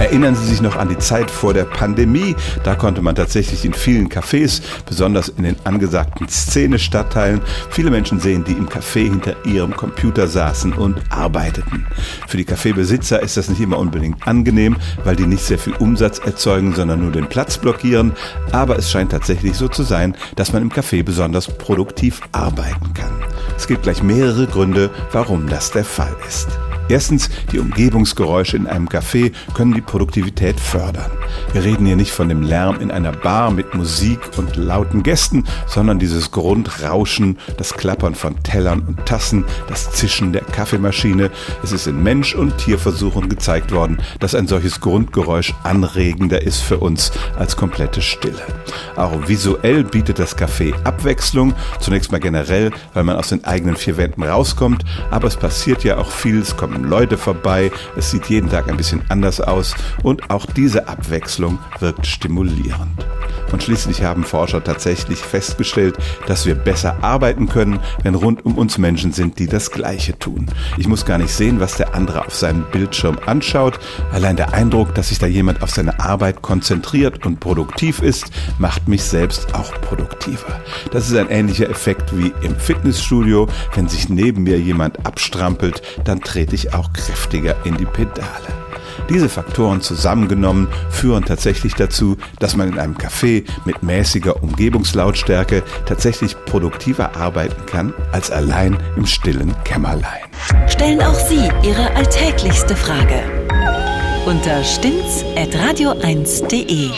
Erinnern Sie sich noch an die Zeit vor der Pandemie? Da konnte man tatsächlich in vielen Cafés, besonders in den angesagten Szene-Stadtteilen, viele Menschen sehen, die im Café hinter ihrem Computer saßen und arbeiteten. Für die Kaffeebesitzer ist das nicht immer unbedingt angenehm, weil die nicht sehr viel Umsatz erzeugen, sondern nur den Platz blockieren. Aber es scheint tatsächlich so zu sein, dass man im Café besonders produktiv arbeiten kann. Es gibt gleich mehrere Gründe, warum das der Fall ist. Erstens, die Umgebungsgeräusche in einem Café können die Produktivität fördern. Wir reden hier nicht von dem Lärm in einer Bar mit Musik und lauten Gästen, sondern dieses Grundrauschen, das Klappern von Tellern und Tassen, das Zischen der Kaffeemaschine. Es ist in Mensch- und Tierversuchen gezeigt worden, dass ein solches Grundgeräusch anregender ist für uns als komplette Stille. Auch visuell bietet das Café Abwechslung, zunächst mal generell, weil man aus den eigenen vier Wänden rauskommt, aber es passiert ja auch viel, es kommen Leute vorbei, es sieht jeden Tag ein bisschen anders aus und auch diese Abwechslung wirkt stimulierend. Und schließlich haben Forscher tatsächlich festgestellt, dass wir besser arbeiten können, wenn rund um uns Menschen sind, die das Gleiche tun. Ich muss gar nicht sehen, was der andere auf seinem Bildschirm anschaut. Allein der Eindruck, dass sich da jemand auf seine Arbeit konzentriert und produktiv ist, macht mich selbst auch produktiver. Das ist ein ähnlicher Effekt wie im Fitnessstudio. Wenn sich neben mir jemand abstrampelt, dann trete auch kräftiger in die Pedale. Diese Faktoren zusammengenommen führen tatsächlich dazu, dass man in einem Café mit mäßiger Umgebungslautstärke tatsächlich produktiver arbeiten kann als allein im stillen Kämmerlein. Stellen auch Sie Ihre alltäglichste Frage unter stimmtz.radio1.de.